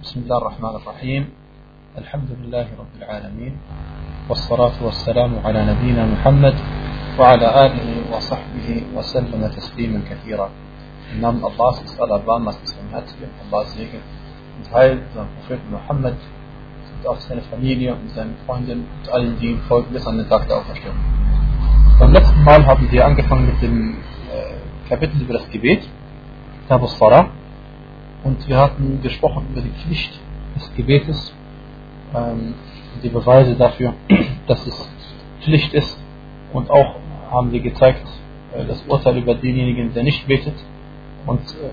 بسم الله الرحمن الرحيم الحمد لله رب العالمين والصلاة والسلام على نبينا محمد وعلى آله وصحبه وسلم تسليما كثيرا Im Allahs ist aller Barmas des Barmherzigen, Allahs Segen und Heil, seinem Propheten Muhammad und auch seine Familie und seinen Freunden und allen, die ihm folgen bis an den Tag der Auferstehung. Beim letzten Mal haben wir angefangen mit dem äh, Kapitel über das Gebet, Tabus Salah, und wir hatten gesprochen über die Pflicht des Gebetes, ähm, die Beweise dafür, dass es Pflicht ist und auch haben wir gezeigt, äh, das Urteil über denjenigen, der nicht betet und äh,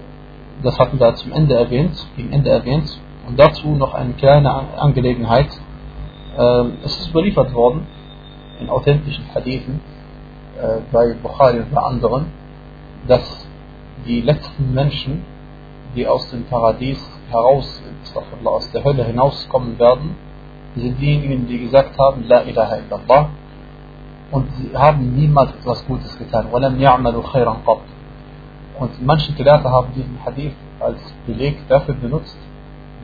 das hatten wir zum Ende erwähnt, gegen Ende erwähnt. Und dazu noch eine kleine Angelegenheit. Ähm, es ist überliefert worden in authentischen Hadithen äh, bei Bukhari und bei anderen, dass die letzten Menschen, die aus dem Paradies heraus, aus der Hölle hinauskommen werden, sind diejenigen, die gesagt haben, La ilaha illallah, und sie haben niemals etwas Gutes getan. Und manche Gelehrte haben diesen Hadith als Beleg dafür benutzt,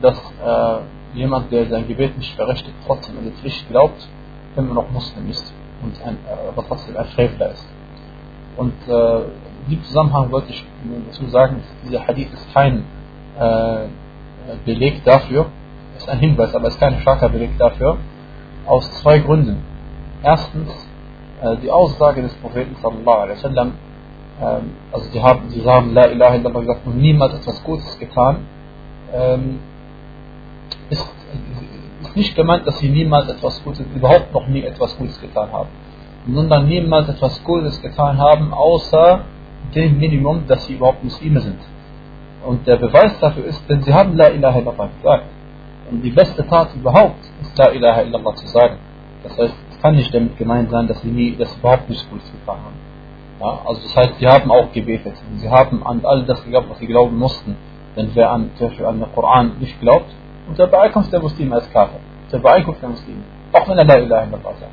dass äh, jemand, der sein Gebet nicht verrichtet, trotzdem an die Pflicht glaubt, immer noch Muslim ist und ein, äh, trotzdem ein Frevler ist. Und äh, in diesem Zusammenhang wollte ich dazu sagen, dieser Hadith ist kein Beleg dafür, ist ein Hinweis, aber ist kein starker Beleg dafür, aus zwei Gründen. Erstens, äh, die Aussage des Propheten sallallahu alaihi wasallam, ähm, also sie haben, sie haben La ilaha illallah gesagt und niemals etwas Gutes getan, ähm, ist, ist nicht gemeint, dass sie niemals etwas Gutes, überhaupt noch nie etwas Gutes getan haben, sondern niemals etwas Gutes getan haben, außer dem Minimum, dass sie überhaupt Muslime sind. Und der Beweis dafür ist, denn sie haben La ilaha illallah gesagt. Und die beste Tat überhaupt ist La ilaha illallah zu sagen. Das heißt, es kann nicht damit gemeint sein, dass sie nie, sie überhaupt nichts Gutes getan haben. Ja, also das heißt, sie haben auch gebetet. Sie haben an all das geglaubt, was sie glauben mussten. Denn wer an, zum Beispiel an den Koran nicht glaubt, unter Beeinkunft der Muslime als Kafir. Unter Beeinkunft der Muslime. Auch wenn er La ilaha illallah sagt.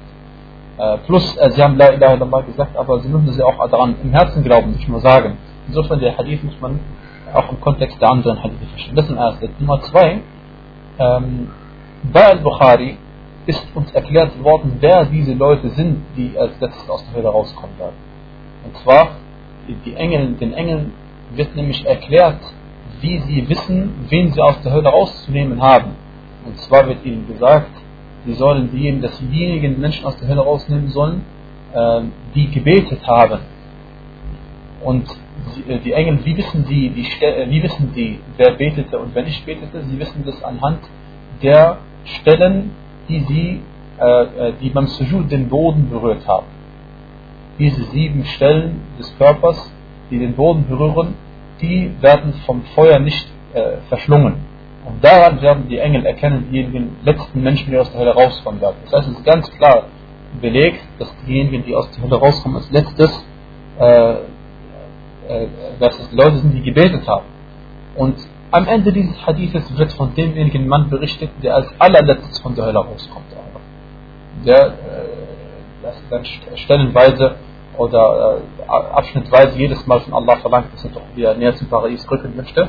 Äh, plus, äh, sie haben La ilaha illallah gesagt, aber sie müssen sie auch daran im Herzen glauben, nicht nur sagen. Insofern, der Hadith muss man auch im Kontext der anderen Hadithe verstehen. Das ist ein erstes. Nummer zwei, ähm, bei Al-Bukhari ist uns erklärt worden, wer diese Leute sind, die als letztes aus der Hölle rauskommen werden. Und zwar, die Engel, den Engeln wird nämlich erklärt, wie sie wissen, wen sie aus der Hölle rauszunehmen haben. Und zwar wird ihnen gesagt, sie sollen diejenigen, dass sie diejenigen Menschen aus der Hölle rausnehmen sollen, ähm, die gebetet haben. Und die Engel, wie wissen die, die, äh, wie wissen die, wer betete und wer nicht betete? Sie wissen das anhand der Stellen, die sie, äh, die beim Sujud den Boden berührt haben diese sieben Stellen des Körpers, die den Boden berühren, die werden vom Feuer nicht äh, verschlungen. Und daran werden die Engel erkennen, diejenigen letzten Menschen, die aus der Hölle rauskommen werden. Das heißt, es ist ganz klar belegt, dass diejenigen, die aus der Hölle rauskommen, als letztes, äh, äh, dass es Leute sind, die gebetet haben. Und am Ende dieses Hadithes wird von demjenigen Mann berichtet, der als allerletztes von der Hölle rauskommt. Der, äh, das dann stellenweise oder äh, abschnittweise jedes Mal von Allah verlangt, dass er doch wieder näher zum Paradies rücken möchte.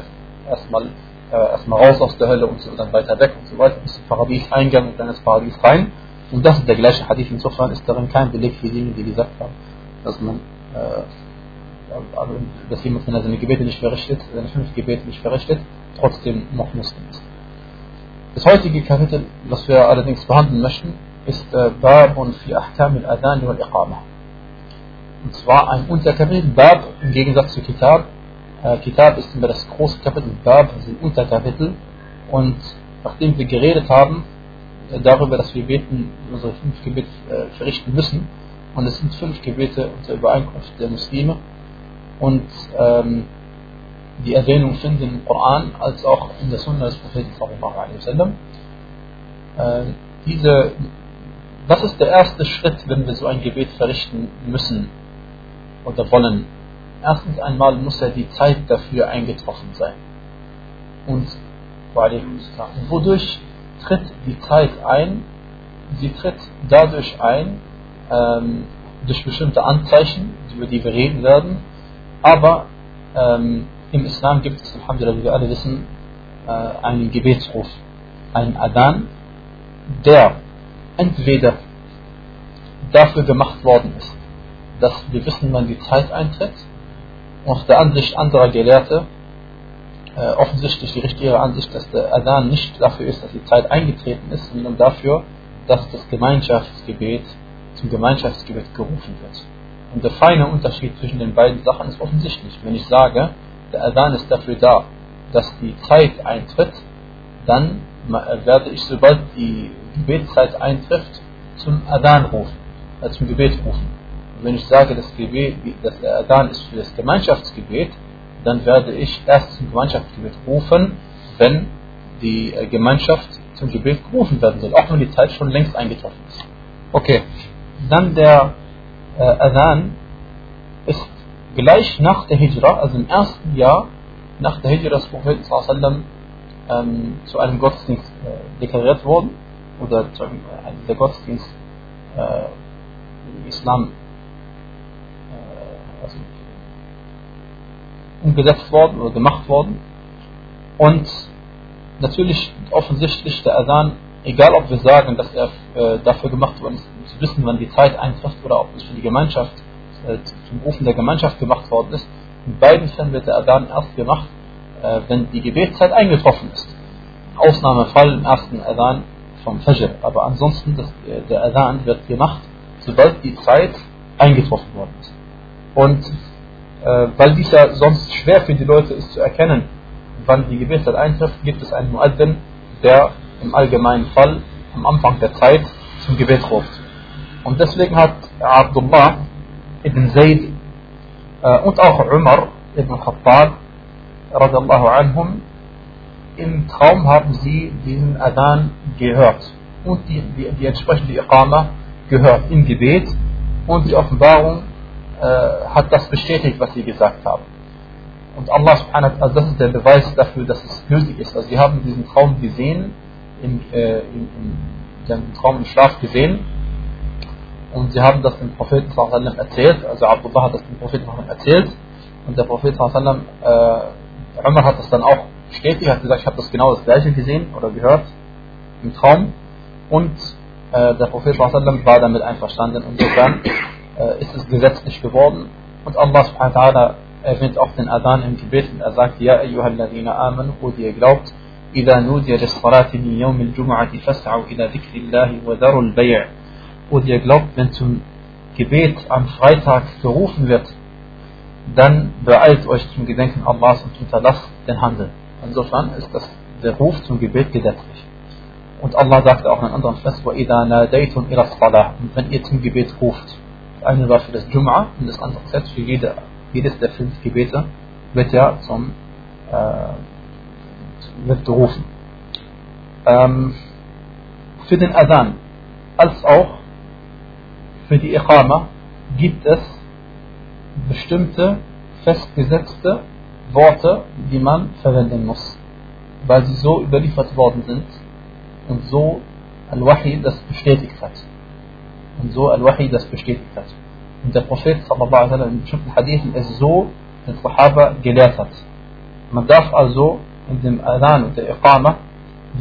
Erstmal äh, erstmal raus aus der Hölle und so, dann weiter weg und so weiter, bis zum Paradies eingang und dann ins Paradies rein. Und das ist der gleiche Hadith. Insofern ist darin kein Beleg für diejenigen, die gesagt haben, dass man äh, dass jemand, wenn er seine Gebete nicht verrichtet, seine fünf Gebete nicht verrichtet, trotzdem noch Muslim ist. Das heutige Kapitel, was wir allerdings behandeln möchten, ist Babun fi Ahkam al-Adhan wal Iqamah. Und zwar ein Unterkapitel, Bab im Gegensatz zu Kitab. Äh, Kitab ist immer das große Kapitel, Bab sind Unterkapitel. Und nachdem wir geredet haben äh, darüber, dass wir beten, unsere fünf Gebete äh, verrichten müssen, und es sind fünf Gebete unter Übereinkunft der Muslime, und ähm, die Erwähnung finden im Koran als auch in der Sunna des Propheten sallallahu alaihi wasallam. Äh, diese was ist der erste Schritt, wenn wir so ein Gebet verrichten müssen oder wollen? Erstens einmal muss ja die Zeit dafür eingetroffen sein. Und wodurch tritt die Zeit ein? Sie tritt dadurch ein, ähm, durch bestimmte Anzeichen, über die wir reden werden. Aber ähm, im Islam gibt es, Alhamdulillah, wie wir alle wissen, äh, einen Gebetsruf, einen Adhan, der entweder dafür gemacht worden ist, dass wir wissen, wann die Zeit eintritt, und der Ansicht anderer Gelehrte äh, offensichtlich die richtige Ansicht, dass der Adhan nicht dafür ist, dass die Zeit eingetreten ist, sondern dafür, dass das Gemeinschaftsgebet zum Gemeinschaftsgebet gerufen wird. Und der feine Unterschied zwischen den beiden Sachen ist offensichtlich. Wenn ich sage, der Adhan ist dafür da, dass die Zeit eintritt, dann werde ich, sobald die Gebetszeit eintrifft, zum Adhan rufen, äh, zum Gebet rufen. Und wenn ich sage, das Gebet, dass der Adhan ist für das Gemeinschaftsgebet, dann werde ich erst zum Gemeinschaftsgebet rufen, wenn die äh, Gemeinschaft zum Gebet gerufen werden soll, auch wenn die Zeit schon längst eingetroffen ist. Okay, dann der äh, Adhan ist gleich nach der Hijra, also im ersten Jahr nach der Hijra des Propheten ähm, zu einem Gottesdienst äh, deklariert worden oder zu einem, äh, der Gottesdienst äh, im Islam äh, also umgesetzt worden oder gemacht worden. Und natürlich offensichtlich der Adhan, egal ob wir sagen, dass er äh, dafür gemacht worden ist, zu wissen, wann die Zeit eintrifft oder ob es für die Gemeinschaft, äh, zum Rufen der Gemeinschaft gemacht worden ist, in beiden Fällen wird der Adhan erst gemacht, äh, wenn die Gebetszeit eingetroffen ist. Ausnahmefall im ersten Adhan vom Fajr, aber ansonsten das, äh, der Adhan wird gemacht, sobald die Zeit eingetroffen worden ist. Und äh, weil dies ja sonst schwer für die Leute ist zu erkennen, wann die Gebetszeit eintrifft, gibt es einen Muaddin, der im allgemeinen Fall am Anfang der Zeit zum Gebet ruft. Und deswegen hat Abdullah ibn Zayd äh, und auch Umar ibn Khattab radiallahu anhum im Traum haben sie diesen Adhan gehört und die, die, die entsprechende Iqama gehört im Gebet und die Offenbarung äh, hat das bestätigt, was sie gesagt haben. Und Allah subhanahu wa also das ist der Beweis dafür, dass es gültig ist. Also sie haben diesen Traum gesehen, in, äh, in, den Traum im Schlaf gesehen. Und sie haben das dem Propheten sallam erzählt, also Abdullah hat das dem Propheten erzählt. Und der Prophet sallam, äh, Umar hat das dann auch bestätigt, hat gesagt, ich habe das genau das gleiche gesehen oder gehört im Traum. Und äh, der Prophet sallam war damit einverstanden. Und insofern äh, ist es gesetzlich geworden. Und Allah subhanahu wa ta'ala erwähnt auch den Adhan im Gebet. Und er sagt, Ja, ayyuhalladhina amanu, wo ihr glaubt, إذا نودي للصلاة من يوم الجمعة فاسعوا إلى ذكر الله وذروا البيع und ihr glaubt, wenn zum Gebet am Freitag gerufen wird, dann beeilt euch zum Gedenken Allahs und unterlasst den Handel. Insofern ist das der Ruf zum Gebet gesetzlich. Und Allah sagt auch in einem anderen Vers, وَإِذَا نَادَيْتُمْ إِلَى الصَّلَاةِ Und wenn ihr zum Gebet ruft, das eine war für das Jum'a und das andere Gesetz für jede, jedes der fünf Gebete, wird ja zum äh, wird gerufen. Ähm, für den Adhan als auch für die Iqama gibt es bestimmte festgesetzte Worte, die man verwenden muss, weil sie so überliefert worden sind und so Al-Wahi das bestätigt hat. Und so Al-Wahi das bestätigt hat. Und der Prophet sallallahu alaihi wasallam in bestimmten Hadithen es so den Sahaba gelehrt hat. Man darf also in dem Adhan und der Iqama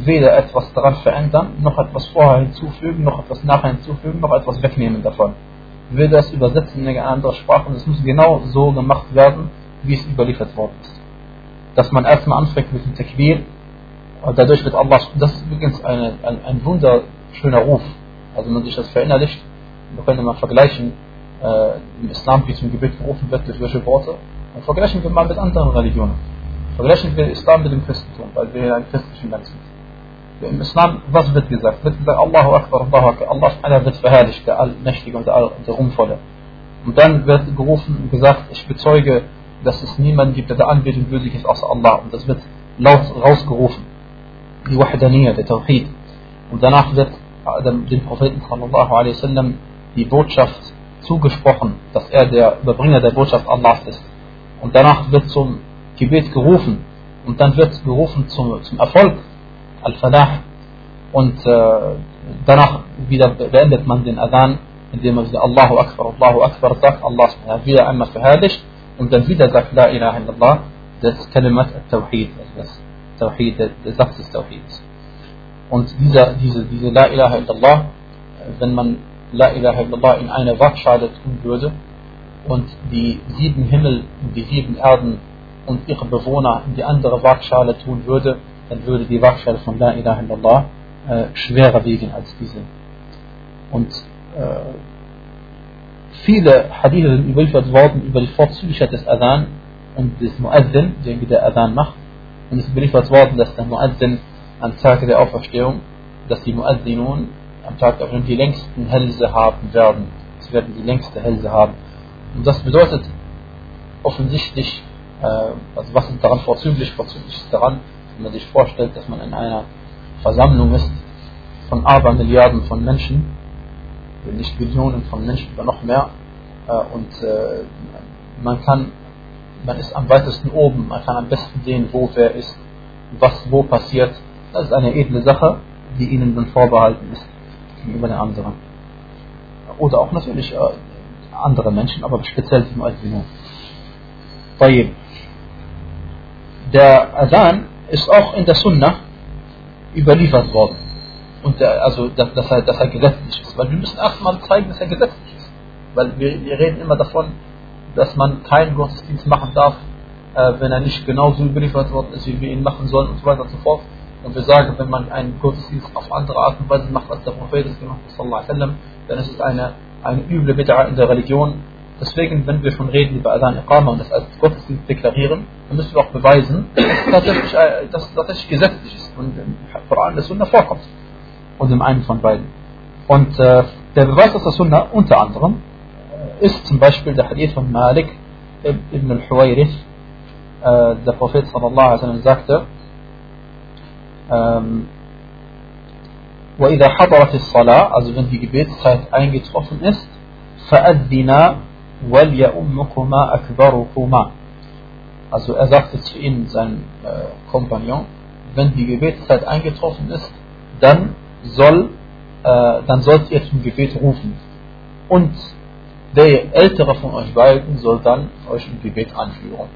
weder etwas daran verändern, noch etwas vorher hinzufügen, noch etwas nachher hinzufügen, noch etwas wegnehmen davon. Weder es übersetzen in eine andere Sprache und es muss genau so gemacht werden, wie es überliefert worden ist. Dass man erstmal anfängt mit dem Takbir und dadurch wird Allah, das ist übrigens eine, ein, ein wunderschöner Ruf. Also wenn man sich das verinnerlicht, wir können mal vergleichen, äh, im Islam, wie zum Gebet gerufen wird, durch welche Worte, und vergleichen wir mal mit anderen Religionen. Vergleichen wir Islam mit dem Christentum, weil wir hier ein christlichen Land sind. Im Islam, was wird gesagt? Wird gesagt, Allahu Akbar, Allahu Akbar, Allah subhanahu wird verherrlicht, der Allmächtige und der, All der Ruhmvolle. Und dann wird gerufen und gesagt, ich bezeuge, dass es niemanden gibt, der der Anbetung würdig ist, außer Allah. Und das wird laut rausgerufen. Die Wahdaniyya, der Tawhid. Und danach wird dem Propheten sallallahu alaihi wasallam die Botschaft zugesprochen, dass er der Überbringer der Botschaft Allahs ist. Und danach wird zum Gebet gerufen und dann wird gerufen zum, zum Erfolg, Al-Falah und äh, danach wieder beendet man den Adhan, indem man Allahu Akbar, Allahu Akbar sagt, Allah wieder einmal verherrlicht und dann wieder sagt La ilaha illallah, das Kalimat al-Tawhid, also das Tawhid, der Satz des Tawhids. Und dieser, diese, diese La ilaha illallah, wenn man La ilaha illallah in eine Waagschale tun würde und die sieben Himmel und die sieben Erden und ihre Bewohner in die andere Waagschale tun würde, dann würde die Waagschale von La ilaha illallah äh, schwerer wiegen als diese. Und äh, viele Hadithe sind überliefert worden über die Vorzüglichkeit des Adhan und des Muazzin, den der Adhan macht. Und es ist überliefert worden, dass der Muazzin am Tag der Auferstehung, dass die Muazzinun am Tag der Auferstehung die längsten Hälse haben werden. Sie werden die längste Hälse haben. Und das bedeutet offensichtlich, also was ist daran vorzüglich? Vorzüglich ist daran, wenn man sich vorstellt, dass man in einer Versammlung ist von Abermilliarden von Menschen, nicht Millionen von Menschen, aber noch mehr, äh, und äh, man kann, man ist am weitesten oben, man kann am besten sehen, wo wer ist, was wo passiert. Das ist eine edle Sache, die ihnen dann vorbehalten ist gegenüber den anderen. Oder auch natürlich äh, andere Menschen, aber speziell die Muazzinin. Der Adhan ist auch in der Sunnah überliefert worden. Und der, also, dass, dass, er, dass er gesetzlich ist. Weil wir müssen erstmal zeigen, dass er gesetzlich ist. Weil wir, wir reden immer davon, dass man keinen Gottesdienst machen darf, äh, wenn er nicht genauso überliefert worden ist, wie wir ihn machen sollen und so weiter und so fort. Und wir sagen, wenn man einen Gottesdienst auf andere Art und Weise macht, als der Prophet es gemacht hat, dann ist es eine, eine üble Bid'a in der Religion. Deswegen, wenn wir schon reden über Adhan Iqama und das als Gottesdienst deklarieren, dann müssen wir auch beweisen, dass es tatsächlich, äh, dass es tatsächlich gesetzlich ist und im Koran der Sunna vorkommt. Und im einen von beiden. Und äh, der Beweis aus der Sunna unter anderem ist zum Beispiel der Hadith von Malik ibn al-Huwayrith. Äh, der Prophet sallallahu alaihi wasallam sagte, ähm, وإذا حضرت الصلاة also wenn die Gebetszeit eingetroffen ist فأذنا وَلْيَأُمُّكُمَا أَكْبَرُكُمَا Also er sagte zu ihnen, sein äh, Kompagnon, wenn die Gebetszeit eingetroffen ist, dann soll, äh, dann sollt ihr zum Gebet rufen. Und der Ältere von euch beiden soll dann euch im Gebet anführen.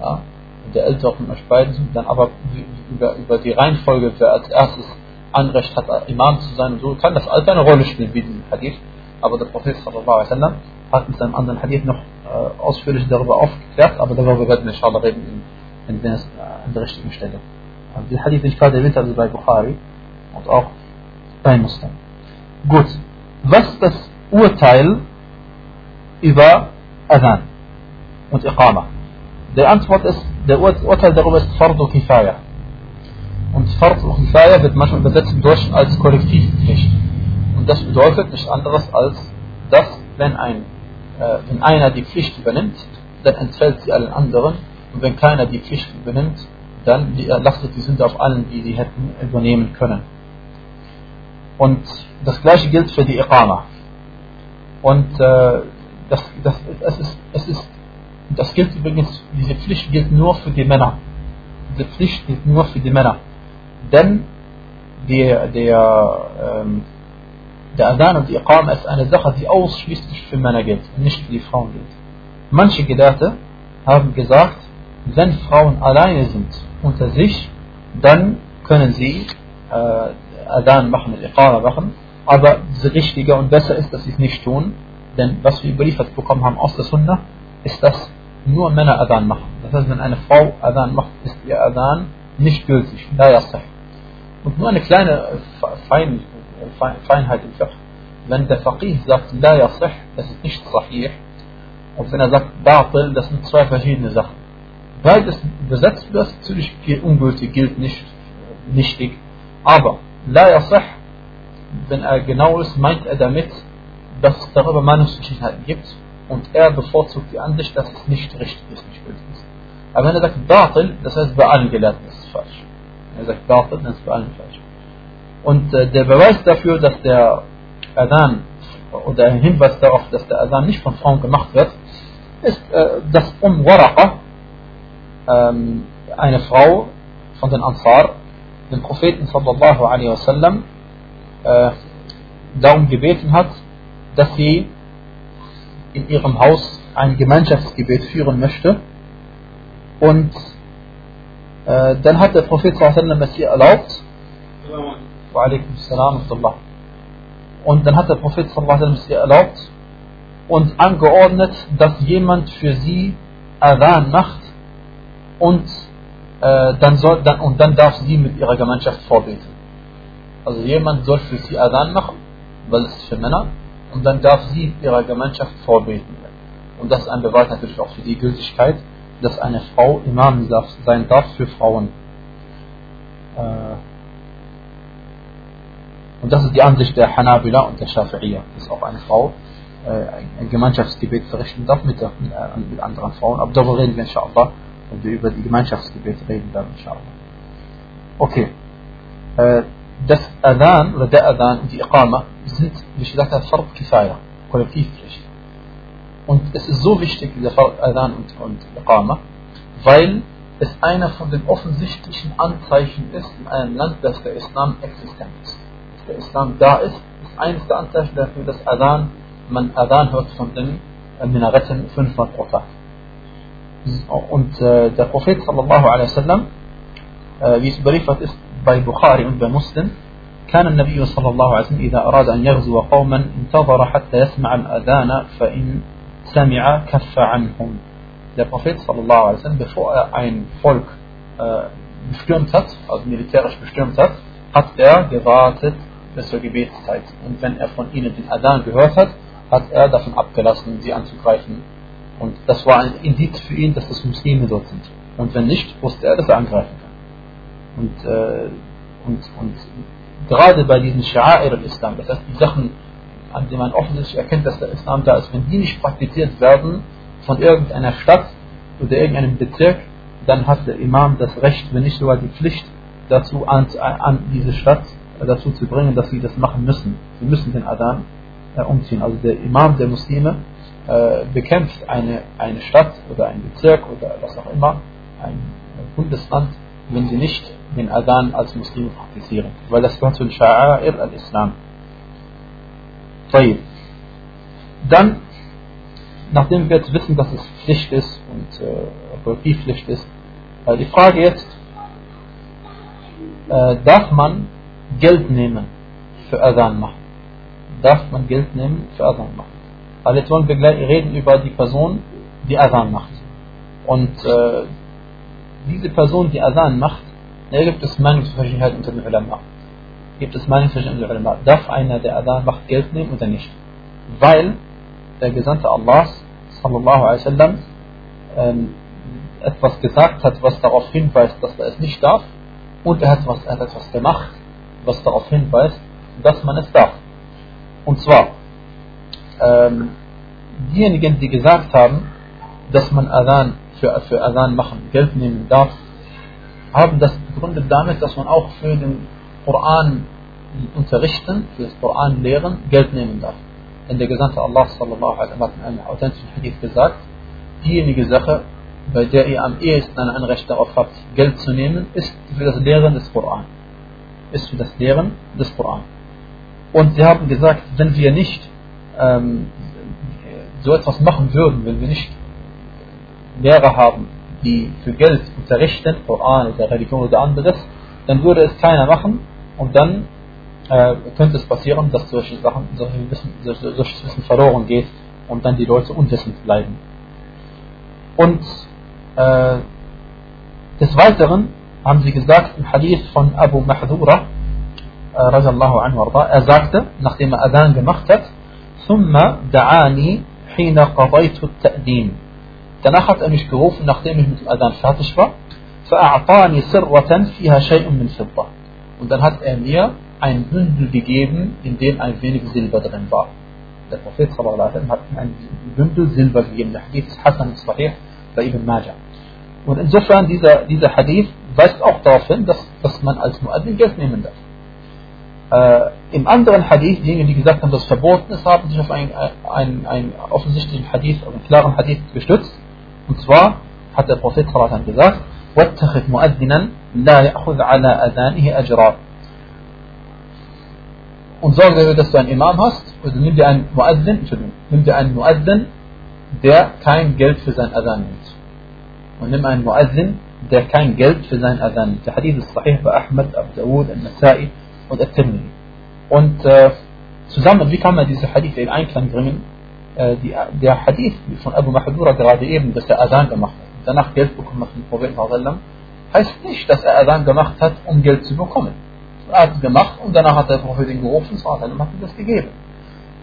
Ja? Und der Ältere von euch beiden soll dann aber über, über die Reihenfolge, wer als erstes Anrecht hat, Imam zu sein und so, kann das alles eine Rolle spielen, wie in Hadith. Aber der Prophet sallallahu alaihi wasallam hat in seinem anderen Hadith noch äh, ausführlich darüber aufgeklärt, aber darüber werden wir inshallah reden in, in, der, in der richtigen Stelle. Also die Hadith, die ich gerade erwähnt habe, bei Bukhari und auch bei Muslim. Gut, was das Urteil über Adhan und Iqama? Die Antwort ist, der Urteil darüber ist Fardu Kifaya. Und Fardu Kifaya wird manchmal übersetzt im Deutschen als Kollektivpflicht. Und das bedeutet nichts anderes als, dass wenn ein äh, wenn einer die Pflicht übernimmt, dann entfällt sie allen anderen. Und wenn keiner die Pflicht übernimmt, dann lastet die Sünde auf allen, die sie hätten übernehmen können. Und das gleiche gilt für die Iqama. Und äh, das, das, es ist, es ist, das gilt übrigens, diese Pflicht gilt nur für die Männer. Diese Pflicht gilt nur für die Männer. Denn der, der, ähm, der Adhan und die Iqama ist eine Sache, die ausschließlich für Männer gilt nicht für die Frauen gilt. Manche Gelehrte haben gesagt, wenn Frauen alleine sind unter sich, dann können sie äh, Adhan machen Iqama machen, aber richtiger und besser ist, dass sie es nicht tun, denn was wir überliefert bekommen haben aus der Sunna, ist, dass nur Männer Adhan machen. Das heißt, wenn eine Frau Adhan macht, ist ihr Adhan nicht gültig. Und nur eine kleine Fein, Feinheit im Fiqh. Wenn der Faqih sagt, la yasih, das ist nicht sahih. Und wenn er sagt, batil, das sind zwei verschiedene Sachen. Beides übersetzt wird, natürlich ungültig, gilt nicht, nichtig. Aber la yasih, wenn er genau ist, meint er damit, dass es darüber Meinungsverschiedenheiten gibt und er bevorzugt die Ansicht, dass es nicht richtig ist, nicht gültig ist. Aber wenn er sagt Batil, das heißt bei allen Gelehrten ist es falsch. Wenn er sagt Batil, dann ist es bei allen falsch. Und äh, der Beweis dafür, dass der Adhan oder ein Hinweis darauf, dass der Adhan nicht von Frauen gemacht wird, ist, äh, dass Um Waraqa, ähm, eine Frau von den Ansar, den Propheten sallallahu alaihi wasallam, äh, darum gebeten hat, dass sie in ihrem Haus ein Gemeinschaftsgebet führen möchte und Äh, dann hat der Prophet sallam es ihr erlaubt. Und dann hat der Prophet es ihr erlaubt und angeordnet, dass jemand für sie Adhan macht und, äh, dann soll, dann, und dann darf sie mit ihrer Gemeinschaft vorbeten. Also jemand soll für sie Adhan machen, weil es ist für Männer, und dann darf sie mit ihrer Gemeinschaft vorbeten. Und das ist ein Beweis natürlich auch für die Gültigkeit, dass eine Frau Imam sein darf für Frauen. Äh, und das ist die Ansicht der Hanabila und der Shafi'iyya, dass auch eine Frau äh, ein Gemeinschaftsgebet verrichten darf mit, mit, äh, mit anderen Frauen. Aber darüber reden wir inshallah, wenn wir über die Gemeinschaftsgebete reden werden inshallah. Okay. Das Adhan oder der Adhan und die Iqama sind, wie ich gesagt habe, Fard Kifaya, Kollektivpflicht. Und es ist so wichtig, dieser Adhan und, und Iqama, weil es einer von den offensichtlichen Anzeichen ist in einem Land, dass der Islam existent ist Dass der Islam da ist, ist eines der Anzeichen dafür, dass Adhan, man Adhan hört von den Minaretten fünfmal pro Tag. Und äh, der Prophet sallallahu alaihi wasallam, äh, wie es überliefert ist bei Bukhari und bei Muslim, كان النبي صلى الله عليه وسلم إذا أراد أن يغزو قوما انتظر حتى يسمع الأذان فإن sami'a kaffa anhum. Der Prophet sallallahu alaihi wasallam, bevor er ein Volk äh, bestürmt hat, also militärisch bestürmt hat, hat er gewartet bis zur Gebetszeit. Und wenn er von ihnen den Adhan gehört hat, hat er davon abgelassen, sie anzugreifen. Und das war ein Indiz für ihn, dass das Muslime dort sind. Und wenn nicht, wusste er, dass er angreifen kann. Und, äh, und, und gerade bei diesen Sha'air al-Islam, das heißt die Sachen, an dem man offensichtlich erkennt, dass der Islam da ist, wenn die nicht praktiziert werden von irgendeiner Stadt oder irgendeinem Bezirk, dann hat der Imam das Recht, wenn nicht sogar die Pflicht, dazu an, an diese Stadt dazu zu bringen, dass sie das machen müssen. Sie müssen den Adan äh, umziehen. Also der Imam der Muslime äh, bekämpft eine, eine Stadt oder ein Bezirk oder was auch immer, ein Bundesland, wenn sie nicht den Adan als Muslime praktizieren. Weil das gehört zu den Sha'a'ir al-Islam. Dann, nachdem wir jetzt wissen, dass es Pflicht ist und äh, Pflicht ist, äh, die Frage jetzt, äh, darf man Geld nehmen für Adhan machen? Darf man Geld nehmen für Adhan machen? Weil jetzt wollen wir reden über die Person, die Adhan macht. Und äh, diese Person, die Adhan macht, da gibt es Meinungsverschiedenheit unter den Ulama gibt es Meinungsverschiedenheit unter Ulama. Darf einer, der Adhan macht, Geld nehmen oder nicht? Weil der Gesandte Allahs, sallallahu alaihi wasallam, ähm, etwas gesagt hat, was darauf hinweist, dass er es nicht darf, und er hat, was, er hat etwas gemacht, was darauf hinweist, dass man es darf. Und zwar, ähm, diejenigen, die gesagt haben, dass man Adhan für, für Adhan machen, Geld nehmen darf, haben das begründet damit, dass man auch für den Koran unterrichten, für das Koran lehren, Geld nehmen darf. Denn der Gesandte Allah sallallahu alaihi hat in einem authentischen Hadith gesagt, diejenige Sache, bei der ihr am ehesten ein Anrecht darauf habt, Geld zu nehmen, ist für das Lehren des Koran. Ist für das Lehren des Koran. Und sie haben gesagt, wenn wir nicht ähm, so etwas machen würden, wenn wir nicht Lehrer haben, die für Geld unterrichten, Koran oder Religion oder anderes, dann würde es keiner machen und dann äh, könnte es passieren, dass solche Sachen, solche Wissen, solches Wissen verloren geht und dann die Leute unwissend bleiben. Und äh, des Weiteren haben sie gesagt im Hadith von Abu Mahdura, äh, er sagte, nachdem er Adhan gemacht hat, ثم دعاني حين قضيت التأدين. Danach hat er mich gerufen, nachdem ich mit dem Adhan fertig war, فأعطاني سرة فيها شيء من فضة. Und dann hat er mir ein Bündel gegeben, in dem ein wenig Silber drin war. Der Prophet sallam, hat ein Bündel Silber gegeben. Der Hadith ist Hassan Sahih bei Ibn Majah. Und insofern, dieser, dieser Hadith weist auch darauf hin, dass, dass man als Muaddin Geld nehmen darf. Äh, Im anderen Hadith, diejenigen, die gesagt haben, dass es verboten ist, haben sich auf einen, einen, einen offensichtlichen Hadith, auf einen klaren Hadith gestützt. Und zwar hat der Prophet sallam, gesagt, واتخذ مؤذنا لا يأخذ على أذانه أجرا und sorge dafür, dass du einen Imam hast, also nimm dir einen Muazzin, Entschuldigung, nimm dir einen Muazzin, der kein Geld für sein Adhan nimmt. Und nimm einen Muazzin, der kein Geld für seinen Adhan nimmt. Der Hadith ist sahih bei Ahmed, Abu Dawud, Al-Nasai und Al-Tirmidhi. Und äh, zusammen, wie kann man diese Hadith in Einklang bringen? Äh, die, der Hadith von Abu Mahdura gerade eben, dass er Adhan gemacht hat danach Geld bekommen hat vom Propheten, heißt nicht, dass er Adhan gemacht hat, um Geld zu bekommen. Er hat es gemacht und danach hat der Prophet ihn gerufen und hat ihm das gegeben.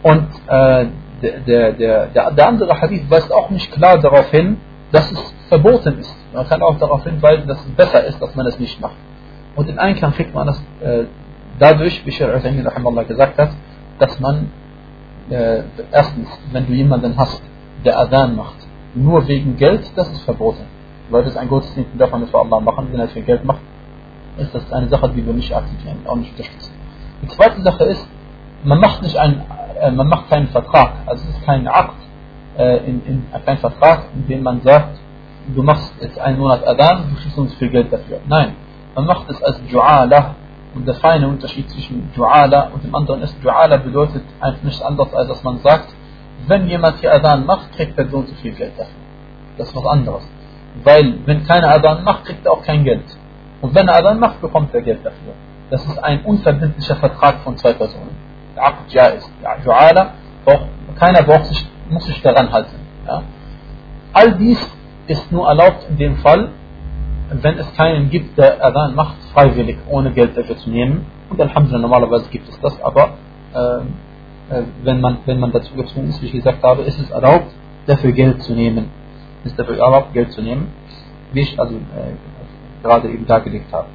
Und äh, der, der, der, der andere Hadith weist auch nicht klar darauf hin, dass es verboten ist. Man kann auch darauf hinweisen, dass es besser ist, dass man es nicht macht. Und in Einklang kriegt man das äh, dadurch, wie Sheikh al gesagt hat, dass man äh, erstens, wenn du jemanden hast, der Adhan macht, nur wegen Geld, das ist verboten. Weil das ein Gottesdienst darf man nicht für Allah machen, wenn er es für Geld macht, ist das eine Sache, die wir nicht akzeptieren, auch nicht unterstützen. Die zweite Sache ist, man macht nicht einen, äh, man macht keinen Vertrag, also es ist kein Akt, äh, in, in, kein Vertrag, in dem man sagt, du machst jetzt einen Monat Adhan, du kriegst uns viel Geld dafür. Nein, man macht es als Ju'ala, und der feine Unterschied zwischen Ju'ala und dem anderen ist, Ju'ala bedeutet einfach nichts anderes, als dass man sagt, wenn jemand hier Adhan macht, kriegt er so und so viel Geld dafür. Das ist was anderes. Weil, wenn keiner Adhan macht, kriegt er auch kein Geld. Und wenn er Adhan macht, bekommt er Geld dafür. Das ist ein unverbindlicher Vertrag von zwei Personen. Aqd Jaiz. Ja, Ju'ala, keiner braucht sich, muss sich daran halten. Ja. All dies ist nur erlaubt in dem Fall, wenn es keinen gibt, der Adhan macht, freiwillig, ohne Geld dafür zu nehmen. Und Alhamdulillah, normalerweise gibt es das, aber äh, äh, wenn, man, wenn man dazu gezwungen ist, wie ich gesagt habe, ist es erlaubt, dafür Geld zu nehmen. Ist dafür erlaubt, Geld zu nehmen, wie ich also äh, gerade eben dargelegt habe.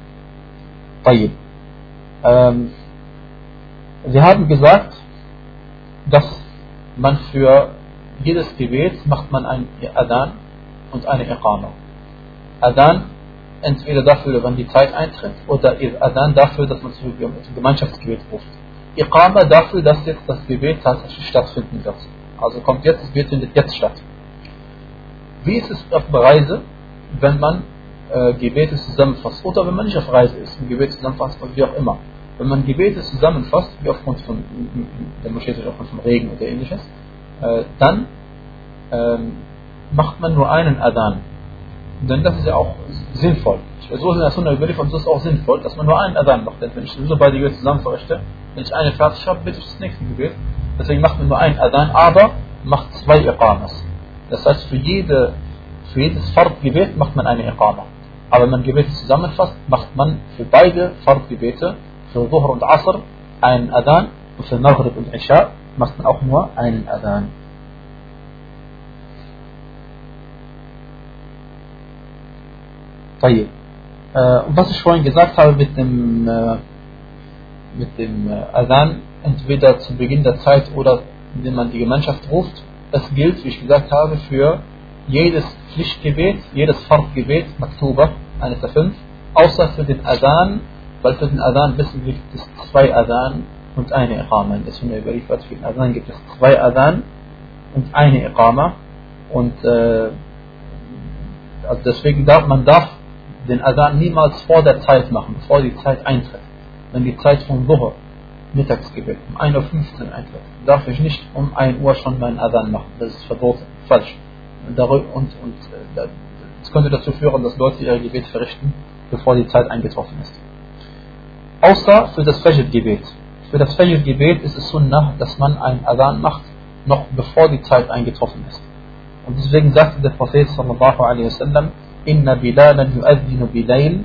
Ähm, wir haben gesagt, dass man für jedes Gebet macht man ein Adhan und eine Iqama. Adhan entweder dafür, wenn die Zeit eintritt, oder Adhan dafür, dass man zum Gemeinschaftsgebet ruft. Iqama dafür, dass jetzt das Gebet tatsächlich stattfinden wird. Also kommt jetzt, das Gebet findet jetzt statt. Wie ist es auf Reise, wenn man äh, Gebete zusammenfasst? Oder wenn man nicht auf Reise ist, ein Gebet zusammenfasst, wie auch immer. Wenn man Gebete zusammenfasst, wie aufgrund von der Moschee aufgrund von Regen oder ähnliches, äh, dann ähm, macht man nur einen Adhan. Denn das ist ja auch sinnvoll. So ist in der Sunna überliefert und das ist auch sinnvoll, dass man nur einen Adhan macht. Denn wenn ich sowieso beide Gebete zusammen verrichte, wenn ich eine fertig habe, bitte ich das nächste Gebet. Deswegen macht man nur einen Adhan, aber macht zwei Iqamas. Das heißt, für, jede, für jedes Fard-Gebet macht man eine Iqama. Aber wenn man Gebete zusammenfasst, macht man für beide Fard-Gebete, für Dhuhr und Asr, einen Adhan und für Maghrib und Isha macht man auch nur einen Adhan. طيب äh, was ich vorhin gesagt habe mit dem, äh, mit dem äh, Adhan, entweder zu Beginn der Zeit oder indem man die Gemeinschaft ruft, das gilt, wie ich gesagt habe, für jedes Pflichtgebet, jedes Fardgebet, Maktuba, eines der fünf, außer für den Adhan, weil für den Adhan wissen wir, gibt es zwei Adhan und eine Iqama. In der Sunna überliefert, für den Adhan gibt es zwei Adhan und eine Iqama. Und äh, also deswegen darf man darf den Adhan niemals vor der Zeit machen, bevor die Zeit eintritt. Wenn die Zeit von Dhuhr, Mittagsgebet, um 1.15 Uhr eintritt, darf ich nicht um 1 Uhr schon meinen Adhan machen. Das ist verboten, falsch. Und, und, äh, das könnte dazu führen, dass Leute ihre Gebet verrichten, bevor die Zeit eingetroffen ist. Außer für das Fajr-Gebet. Für das Fajr-Gebet ist es Sunnah, dass man einen Adhan macht, noch bevor die Zeit eingetroffen ist. Und deswegen sagte der Prophet sallallahu alaihi wasallam, إن بلالا يؤذن بليل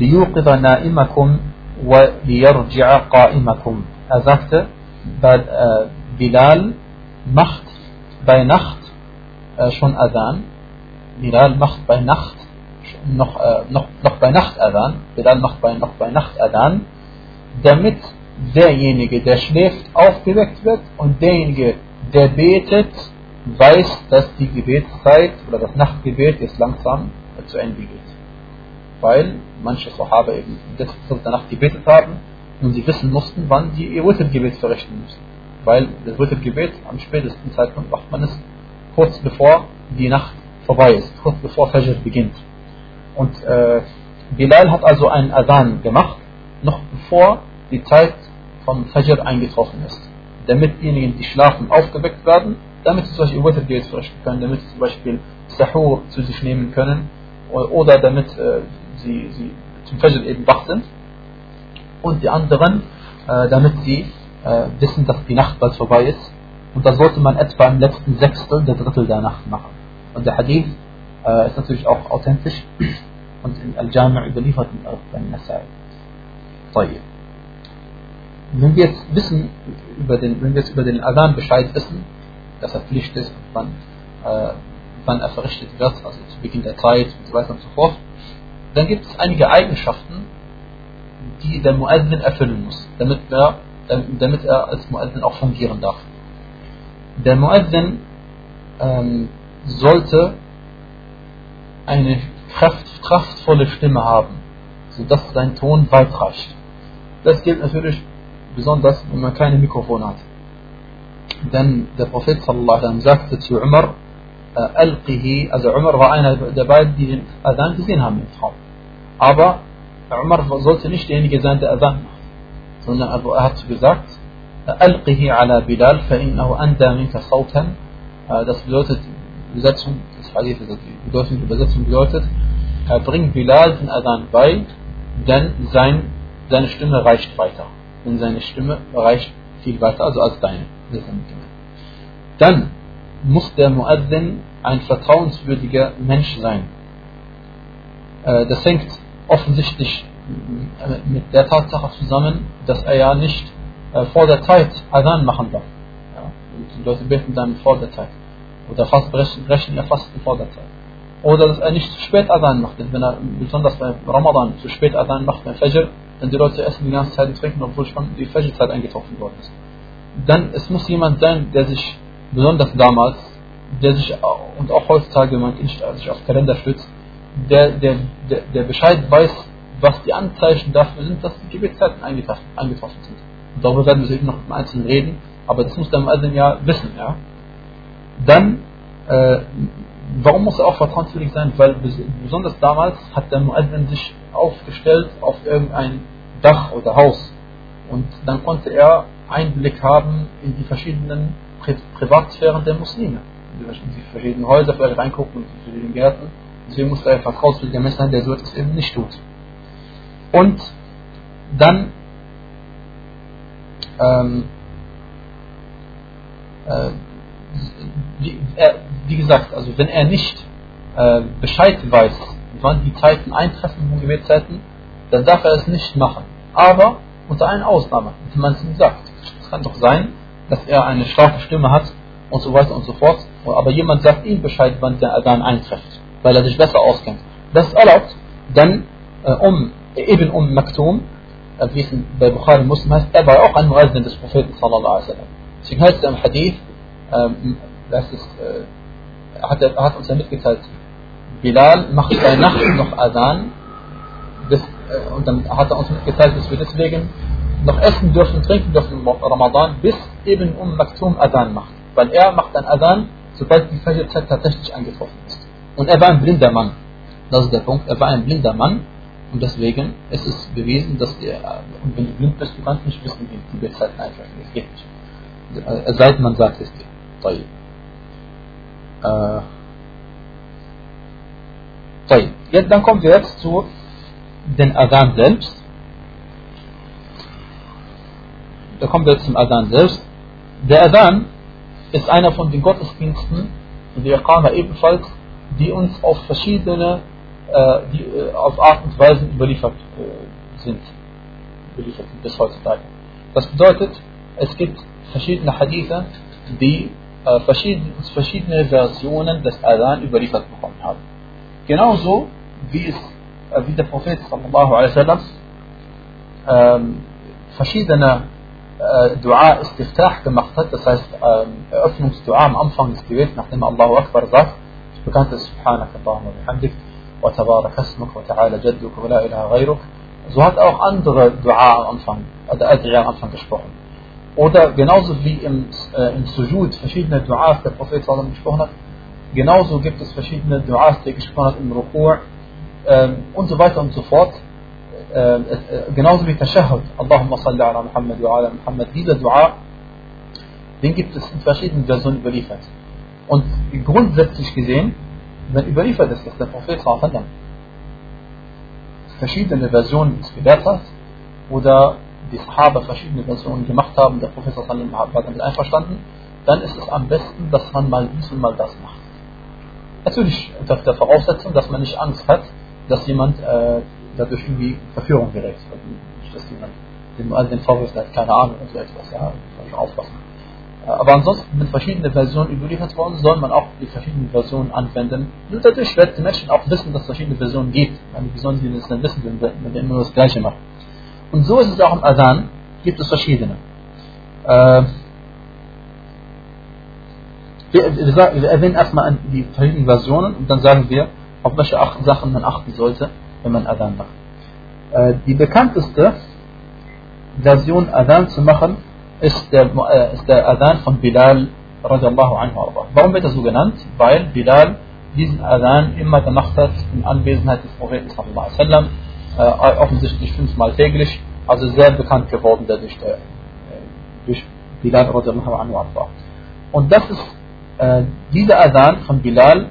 ليوقظ نائمكم وليرجع قائمكم Er sagte, Bilal macht bei Nacht äh, schon Adhan. Bilal macht bei Nacht noch, äh, noch, noch bei Nacht Adhan. Bilal macht bei, noch bei Nacht Adhan, damit derjenige, der schläft, aufgeweckt wird und derjenige, der betet, weiß, dass die Gebetszeit oder das Nachtgebet jetzt langsam zu Ende geht. Weil manche Sahaba eben das der Nacht gebetet haben und sie wissen mussten, wann sie ihr Wittergebet verrichten müssen. Weil das Wittergebet am spätesten Zeitpunkt macht man es kurz bevor die Nacht vorbei ist, kurz bevor Fajr beginnt. Und äh, Bilal hat also einen Adhan gemacht, noch bevor die Zeit von Fajr eingetroffen ist. Damit diejenigen, die schlafen, aufgeweckt werden damit sie zum Beispiel Wittergebet verrichten können, damit sie zum Beispiel Sahur zu sich nehmen können oder damit äh, sie, sie zum Fajr eben wach sind und die anderen, äh, damit sie äh, wissen, dass die Nacht bald vorbei ist. Und das sollte man etwa im letzten Sechstel der Drittel der Nacht machen. Und der Hadith äh, ist natürlich auch authentisch und in Al-Jami' überliefert in Al-Nasai. Wenn wir jetzt wissen, über den, wenn wir jetzt über den Adhan Bescheid wissen, dass er Pflicht ist, wann, äh, wann er verrichtet wird, also zu Beginn der Zeit und so weiter und so fort, dann gibt es einige Eigenschaften, die der Muezzin erfüllen muss, damit er, damit er als Muezzin auch fungieren darf. Der Muezzin ähm, sollte eine kraft, kraftvolle Stimme haben, sodass sein Ton weit reicht. Das gilt natürlich besonders, wenn man keine Mikrofone hat. Denn der Prophet sallallahu sagte zu Umar, uh, Alqihi, also Umar war einer der beiden, die den Adhan gesehen haben im Traum. Aber Umar sollte nicht derjenige sein, der Adhan macht, sondern er hat gesagt, Alqihi ala Bilal, fa'innahu anda minka sawtan. Uh, das bedeutet, Übersetzung, das Hadith, die Bedeutung, die Übersetzung bedeutet, äh, er bringt Bilal den Adhan bei, denn sein, seine Stimme reicht weiter. Denn seine Stimme reicht viel weiter, also als deine. Dann muss der Muazzin ein vertrauenswürdiger Mensch sein. Äh, das hängt offensichtlich mit der Tatsache zusammen, dass er ja nicht äh, vor der Zeit Adhan machen darf. Die Leute beten dann vor der Zeit. Oder fast brechen, brechen ihr Fasten vor der Zeit. Oder dass er nicht zu spät Adhan macht. Wenn er besonders bei Ramadan zu spät Adhan macht, beim Fajr, dann die Leute essen die ganze Zeit und trinken, obwohl schon die Fajr-Zeit eingetroffen worden ist. Dann es muss jemand sein, der sich besonders damals, der sich und auch heutzutage, man sich auf Kalender stützt, der, der, der, der Bescheid weiß, was die Anzeichen dafür sind, dass die Gebetszeiten eingetroffen, sind. Und darüber werden wir noch im Einzelnen reden, aber das muss der Muezzin ja wissen. Ja? Dann, äh, warum muss er auch vertrauenswürdig sein? Weil besonders damals hat der Muezzin sich aufgestellt auf irgendein Dach oder Haus und dann konnte er Einblick haben in die verschiedenen Pri Privatsphären der Muslime. In die verschiedenen Häuser vielleicht reingucken und die verschiedenen Gärten. Deswegen muss er ein vertrauenswürdiger Mensch sein, der so etwas eben nicht tut. Und dann ähm, äh, wie, er, wie, gesagt, also wenn er nicht äh, Bescheid weiß, wann die Zeiten eintreffen von Gebetszeiten, dann darf er es nicht machen. Aber unter einer Ausnahme, wie man es ihm sagt. Kann doch sein, dass er eine starke Stimme hat und so weiter und so fort, aber jemand sagt ihm Bescheid, wann der Adhan eintrifft, weil er sich besser auskennt. Das ist erlaubt, denn äh, um, eben um Maktum, äh, wie es bei Bukhari Muslim heißt, er war auch ein Muazzin des Propheten. Deswegen heißt es im Hadith, ähm, das ist, äh, hat, er, hat uns ja mitgeteilt, Bilal macht bei Nacht noch Adhan, bis, äh, und dann hat er uns mitgeteilt, dass wir deswegen noch essen dürfen und trinken dürfen im Ramadan, bis eben um Maktum Adhan macht. Weil er macht dann Adhan, sobald die Fajr-Zeit tatsächlich angetroffen ist. Und er war ein blinder Mann. Das ist der Punkt. Er war ein blinder Mann und deswegen ist es bewiesen, dass er, und wenn du blind bist, du kannst nicht wissen, wie die Uhrzeiten eintreffen. Das geht nicht. Äh, seit man sagt es dir. طيب. Äh, طيب. Jetzt, dann kommen wir jetzt zu den Adhan selbst. Da kommen wir zum Adhan selbst. Der Adhan ist einer von den Gottesdiensten, die Iqama ebenfalls, die uns auf verschiedene, äh, die, äh, auf Art und Weise überliefert äh, sind. Überliefert sind bis heutzutage. Das bedeutet, es gibt verschiedene Hadithe, die äh, verschiedene, verschiedene Versionen des Adhan überliefert bekommen haben. Genauso wie es äh, wie der Prophet sallallahu alaihi wasallam ähm, verschiedene Dua Istiftah gemacht hat, das heißt ähm, Eröffnungsdua am Anfang des Gebets, nachdem Allahu Akbar sagt, bekannt ist Subhanak Allahumma bihamdik wa tabarak asmuk wa ta'ala jadduk wa la ilaha ghayruk. So hat auch andere Dua am Anfang, also Adriya am Anfang gesprochen. Oder genauso wie im, äh, im Sujud verschiedene Duas der Prophet sallallahu gesprochen hat, genauso gibt es verschiedene Duas, die gesprochen hat im Rukur ähm, und so weiter und so fort. Äh, äh, genauso wie Tashahud, Allahumma salli ala Muhammad wa ala Muhammad. Dieser Dua, den gibt es in verschiedenen Versionen überliefert. Und grundsätzlich gesehen wenn überliefert ist, dass der Prophet sallam verschiedene Versionen gelehrt hat oder die Sahaba verschiedene Versionen gemacht haben, der Prophet sallam war damit einverstanden, dann ist es am besten, dass man mal dies und mal das macht. Natürlich unter der Voraussetzung, dass man nicht Angst hat, dass jemand äh, dadurch irgendwie Verführung gerät. Nicht, dass jemand dem all den Vorwurf hat, keine Ahnung und so etwas, ja, schon aufpassen. Äh, aber ansonsten, wenn verschiedene Versionen überliefert worden, soll man auch die verschiedenen Versionen anwenden. Nur dadurch werden die Menschen auch wissen, dass es verschiedene Versionen gibt. Wie sollen sie das dann wissen, wenn wir immer das Gleiche machen? Und so ist es auch im Adhan, gibt es verschiedene. Äh, wir, erwähnen erstmal die verschiedenen Versionen und dann sagen wir, auf welche Sachen man achten sollte, wenn man Adhan macht. Äh, die bekannteste Version Adhan zu machen, ist der, äh, ist der Adhan von Bilal radiallahu anhu Warum wird er so genannt? Weil Bilal diesen Adhan immer gemacht hat in Anwesenheit des Propheten sallallahu alaihi wasallam, äh, offensichtlich fünfmal täglich, also sehr bekannt geworden dadurch, äh, durch Bilal radiallahu anhu Und das ist, äh, dieser Adhan von Bilal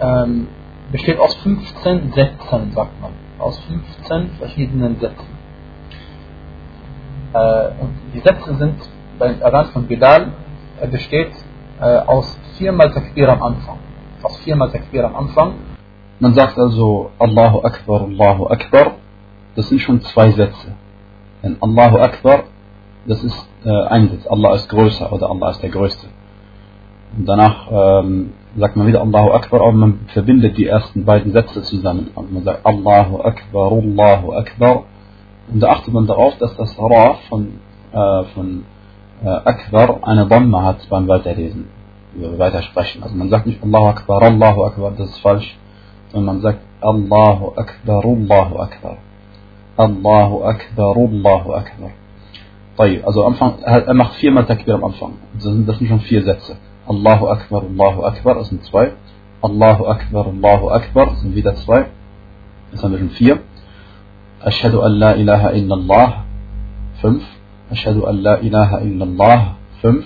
ähm, besteht aus 15 Sätzen, sagt man. Aus 15 verschiedenen Sätzen. Äh, und die Sätze sind beim Adhan von Bilal, er besteht äh, aus viermal Takbir am Anfang. Aus viermal Takbir am Anfang. Man sagt also Allahu Akbar, Allahu Akbar. Das sind schon zwei Sätze. Denn Allahu Akbar, das ist äh, ein Satz. Allah ist größer oder Allah ist der Größte. Und danach ähm, sagt man wieder Allahu Akbar, aber man verbindet die ersten beiden Sätze zusammen. Also man sagt Allahu Akbar, Allahu Akbar. Und da achtet man darauf, dass das Ra von, äh, von äh, Akbar eine Dhamma hat beim Weiterlesen, Weitersprechen. Also man sagt nicht Allahu Akbar, Allahu Akbar, das ist falsch, sondern man sagt Allahu Akbar, Allahu Akbar. Allahu Akbar, Allahu Akbar. Also Anfang, er macht viermal Takbir am Anfang. Das sind schon vier Sätze. Allahu Akbar, Allahu Akbar, das sind zwei. Allahu Akbar, Allahu Akbar, das sind wieder zwei. Das haben wir schon vier. Ashhadu an la ilaha illallah, fünf. Ashhadu an la ilaha illallah, fünf.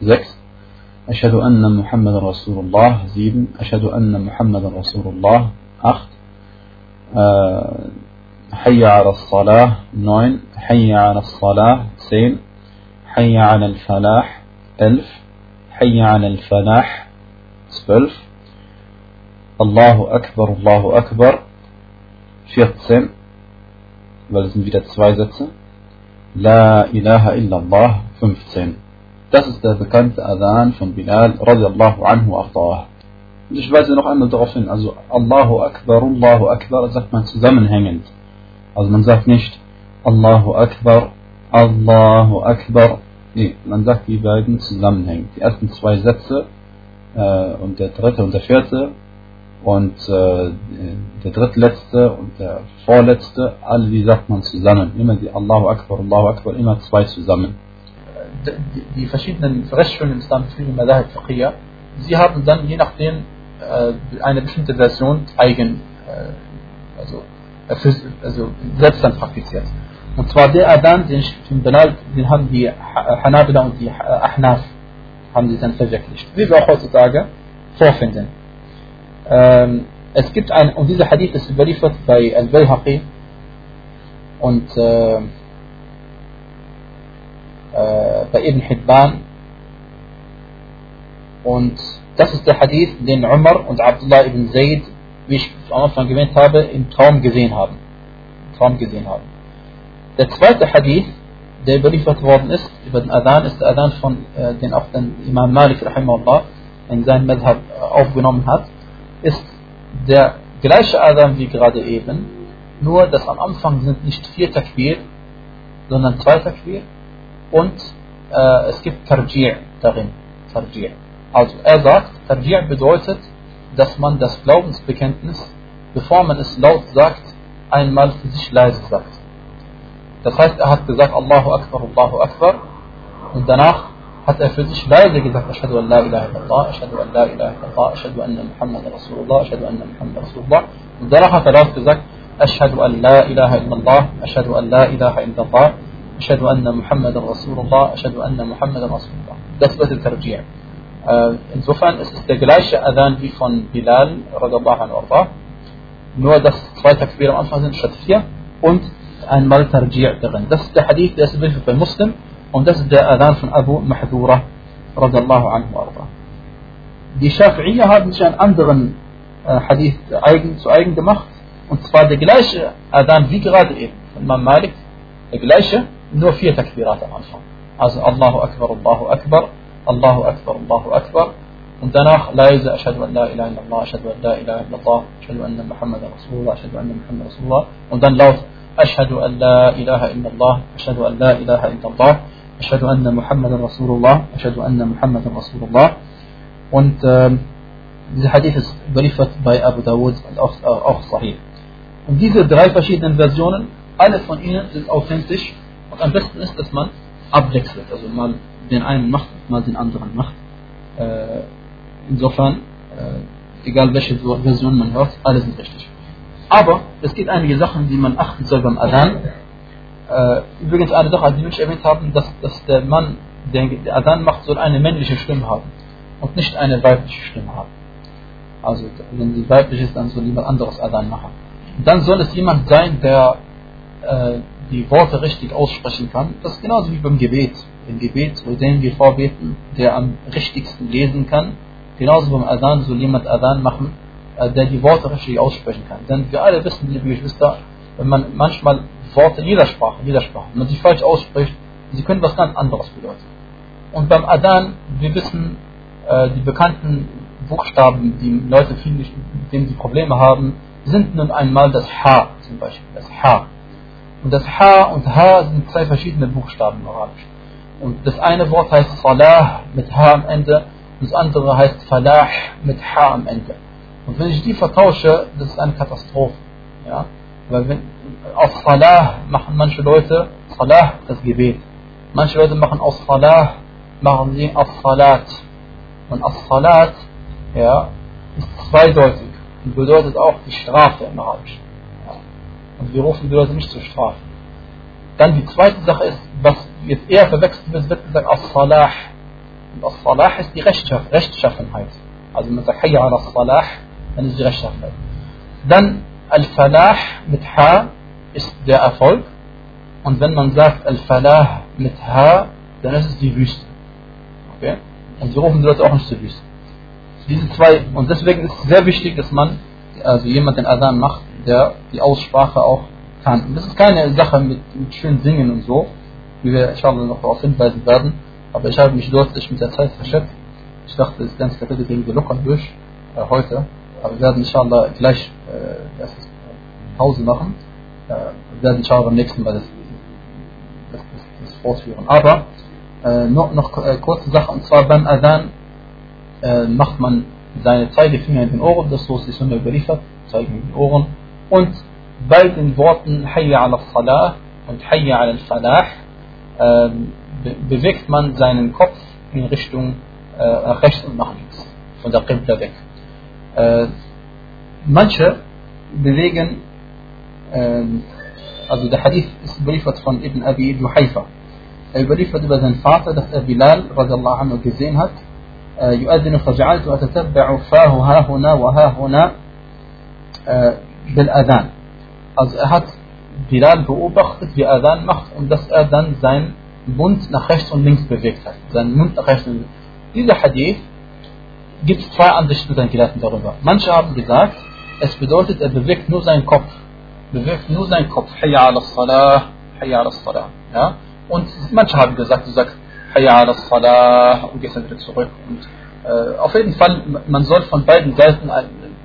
Sechs. Ashhadu anna Muhammadan Rasulullah, sieben. Ashhadu anna Muhammadan Rasulullah, acht. Äh, حي على الصلاة 9 حي على الصلاة 10 حي على الفلاح 1000 حي على الفلاح zwölf الله أكبر الله أكبر vierzehn weil es sind wieder zwei Sätze. La ilaha illallah 15. Das ist der bekannte Adhan von Bilal radiallahu anhu arda'ah. Und ich weise noch einmal darauf hin, also Allahu Akbar, Allahu Akbar sagt man zusammenhängend. Also man sagt nicht Allahu Akbar, Allahu Akbar. Nee, man sagt die beiden zusammenhängend. Die ersten zwei Sätze äh, und der dritte und der vierte und äh, der drittletzte und der vorletzte, alle die sagt man zusammen. Immer die Allahu Akbar, Allahu Akbar, immer zwei zusammen. Die, die verschiedenen Rechtsstunden im Islam, verschiedene Madahib Fiqhiyya, sie haben dann je nachdem äh, eine bestimmte Version eigen, äh, also, äh, also selbst dann praktiziert. Und zwar der Adhan, den, den, haben die Hanabila und die Ahnaf haben die dann verwirklicht. Wie wir auch heutzutage vorfinden. Ähm, es gibt ein, und dieser Hadith ist überliefert bei Al-Bayhaqi und äh, äh, bei Ibn Hibban und das ist der Hadith, den Umar und Abdullah ibn Zayd, wie ich am Anfang erwähnt habe, im Traum gesehen haben. Im Traum gesehen haben. Der zweite Hadith, der überliefert worden ist, über den Adhan, ist der Adhan von, äh, den auch den Imam Malik rahimahullah in seinem Madhab aufgenommen hat ist der gleiche Adhan wie gerade eben, nur dass am Anfang sind nicht vier Takbir, sondern zwei Takbir und äh, es gibt Tarji' darin. Tarji'. Also er sagt, Tarji' bedeutet, dass man das Glaubensbekenntnis, bevor man es laut sagt, einmal für sich leise sagt. Das heißt, er hat gesagt, Allahu Akbar, Allahu Akbar, und danach hat er für sich leise gesagt, Ashadu an la ilaha illallah, Ashadu an la ilaha illallah, Ashadu anna Muhammad Rasulullah, Ashadu anna Muhammad Rasulullah. Und danach hat er laut gesagt, Ashadu an la ilaha illallah, Ashadu an la ilaha illallah, Ashadu anna Muhammad Rasulullah, Ashadu anna Muhammad Rasulullah. Das wird der Tarji'. Äh, insofern ist es der gleiche Adhan wie von Bilal, anhu, nur dass zwei Takbir am Anfang sind statt vier und ein Mal Tarji' darin. Das ist der Hadith, der ist überliefert bei Muslim und das ist der Adhan von Abu Mahdura radiallahu anhu arda. Die Shafi'iyya haben sich einen anderen äh, Hadith eigen, zu eigen gemacht und zwar der gleiche Adhan wie gerade eben von Imam Malik, der gleiche, nur vier Takbirat am Anfang. Also Allahu Akbar, Allahu Akbar, Allahu Akbar, Allahu Akbar und danach leise Ashadu an la ilaha illallah, Ashadu an la ilaha illallah, Ashadu anna Muhammad Rasulullah, Ashadu anna Muhammad Rasulullah und dann laut أشهد أن لا إله إلا الله أشهد أن لا إله إلا الله أشهد أن محمد رسول الله أشهد أن محمد رسول الله und ähm, dieser Hadith ist überliefert bei Abu Dawud und auch, auch sahih. Und diese drei verschiedenen Versionen, alle von ihnen sind authentisch und am besten ist, dass man abwechselt, also mal den einen macht, mal den anderen macht. Äh, insofern, äh, egal welche Version man hört, alle sind richtig. Aber es gibt einige Sachen, die man achten soll beim Adhan. Äh, übrigens eine Sache, die wir erwähnt haben, dass, dass der Mann, der Adhan macht, soll eine männliche Stimme haben und nicht eine weibliche Stimme haben. Also wenn sie weiblich ist, dann soll jemand anderes Adhan machen. Und dann soll es jemand sein, der äh, die Worte richtig aussprechen kann. Das ist genauso wie beim Gebet. Im Gebet, wo den wir vorbeten, der am richtigsten lesen kann. Genauso beim Adhan soll jemand Adhan machen, der die Worte richtig aussprechen kann. Denn wir alle wissen, liebe Geschwister, wenn man manchmal Worte in jeder Sprache, in jeder Sprache, wenn man sie falsch ausspricht, sie können was ganz anderes bedeuten. Und beim Adan, wir wissen, äh, die bekannten Buchstaben, die Leute viel mit denen sie Probleme haben, sind nun einmal das H zum Beispiel, das H. Und das H und H sind zwei verschiedene Buchstaben im Arabisch. Und das eine Wort heißt Salah mit H am Ende und das andere heißt Falah mit H am Ende. Und wenn ich die vertausche, das ist eine Katastrophe. Ja? Weil wenn, auf Salah machen manche Leute Salah das Gebet. Manche Leute machen aus Salah, machen sie auf Salat. Und auf Salat ja, ist zweideutig und bedeutet auch die Strafe im Arabisch. Ja. Und wir rufen die Leute nicht zur Strafe. Dann die zweite Sache ist, was jetzt eher verwechselt wird, wird gesagt auf Salah. Und auf Salah ist die Rechtschaffenheit. Also man sagt Hayya ala Salah dann ist die Rechtschaffenheit. Dann Al-Falah mit H ist der Erfolg. Und wenn man sagt Al-Falah mit H, dann ist es die Wüste. Okay? Und wir rufen die Leute auch nicht zur Wüste. Diese zwei, und deswegen ist es sehr wichtig, dass man, also jemand den Adhan macht, der die Aussprache auch kann. Und das ist keine Sache mit, mit schön Singen und so, wie wir inshallah noch darauf hinweisen werden. Aber ich habe mich deutlich mit der Zeit verschätzt. Ich dachte, das ganze Kapitel gehen wir locker durch äh, heute. Aber wir werden inshallah gleich äh, Pause machen. Äh, wir werden inshallah beim nächsten Mal das, das, das, das fortführen. Aber äh, noch, noch äh, kurze Sache, und zwar beim Adhan äh, macht man seine Zeigefinger in den Ohren, das so ist die Sunna überliefert, zeigen in den Ohren. Und bei den Worten Hayya ala Salah und Hayya ala Falah äh, be bewegt man seinen Kopf in Richtung äh, rechts und nach links, von der Qibla weg. Äh, manche bewegen, äh, also der Hadith ist überliefert von Ibn Abi Juhaifa. Er überliefert über seinen Vater, dass er Bilal radiallahu anhu gesehen hat. يؤذن فجعلت أتتبع فاه ها هنا وها هنا بالأذان. Also er hat Bilal beobachtet, wie er Adhan macht und dass er dann seinen Mund nach rechts und links bewegt hat. Seinen Mund nach rechts und links. Dieser Hadith gibt es zwei Ansichten bei den Gelehrten darüber. Manche haben gesagt, es bedeutet, er bewegt nur seinen Kopf. Bewegt nur seinen Kopf. Hayya ala salah, hayya ala salah. Ja? Und manche haben gesagt, du sagst Hayya ala salah und gehst dann wieder zurück. Und äh, auf jeden Fall, man soll von beiden Seiten,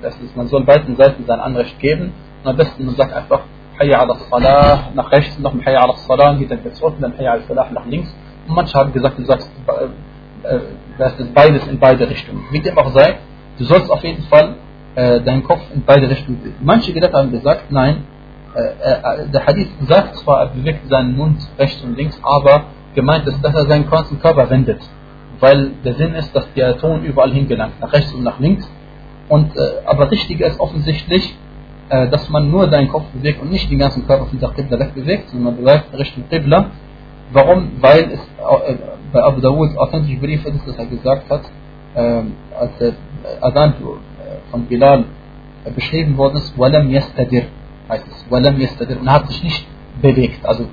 das ist, man soll beiden Seiten sein Anrecht geben. Und am besten, man sagt einfach Hayya ala salah nach rechts noch Hayya ala salah geht dann wieder zurück und dann Hayya ala salah nach links. Und manche haben gesagt, du sagst äh, das ist beides in beide Richtungen. Wie dem auch sei, du sollst auf jeden Fall äh, deinen Kopf in beide Richtungen bewegen. Manche Gelehrte haben gesagt, nein, äh, äh, der Hadith sagt zwar, er bewegt seinen Mund rechts und links, aber gemeint ist, dass er seinen ganzen Körper wendet. Weil der Sinn ist, dass der Ton überall hingelangt, nach rechts und nach links. Und, äh, aber wichtiger ist offensichtlich, äh, dass man nur seinen Kopf bewegt und nicht den ganzen Körper von der Qibla wegbewegt, sondern man bewegt Richtung Qibla. Warum? Weil es äh, bei Abu Dawud authentisch überliefert ist, dass er gesagt hat, ähm, als der Adhan von Bilal beschrieben worden ist, Walam yastadir, heißt es, Walam yastadir, und er hat sich nicht bewegt, also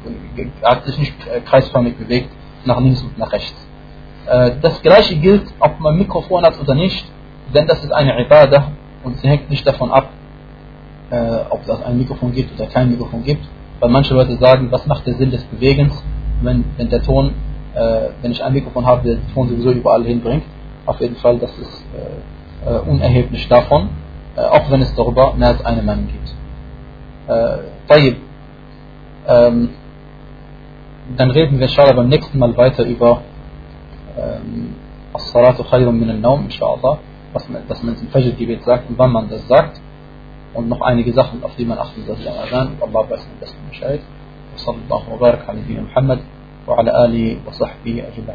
er hat sich nicht kreisförmig bewegt, nach links und nach rechts. Das gleiche gilt, ob man Mikrofon hat oder nicht, denn das ist eine Ibadah und sie hängt nicht davon ab, ob es ein Mikrofon gibt oder kein Mikrofon gibt. Weil manche Leute sagen, was macht der Sinn des Bewegens, wenn, wenn der Ton, äh, wenn ich ein Mikrofon habe, der den Ton sowieso überall hinbringt. Auf jeden Fall, das ist äh, äh, unerheblich davon, äh, auch wenn es darüber mehr als eine Meinung gibt. Äh, ähm, dann reden wir inshallah beim nächsten Mal weiter über ähm, As-Salatu khayrun min al-Nawm, inshallah, was man, man im Fajr-Gebet sagt und wann man das sagt. und noch einige Sachen, auf die man achten sollte am Adhan. Allah weiß am besten Bescheid. وصلى الله وبارك على نبينا محمد وعلى آله وصحبه أجمعين.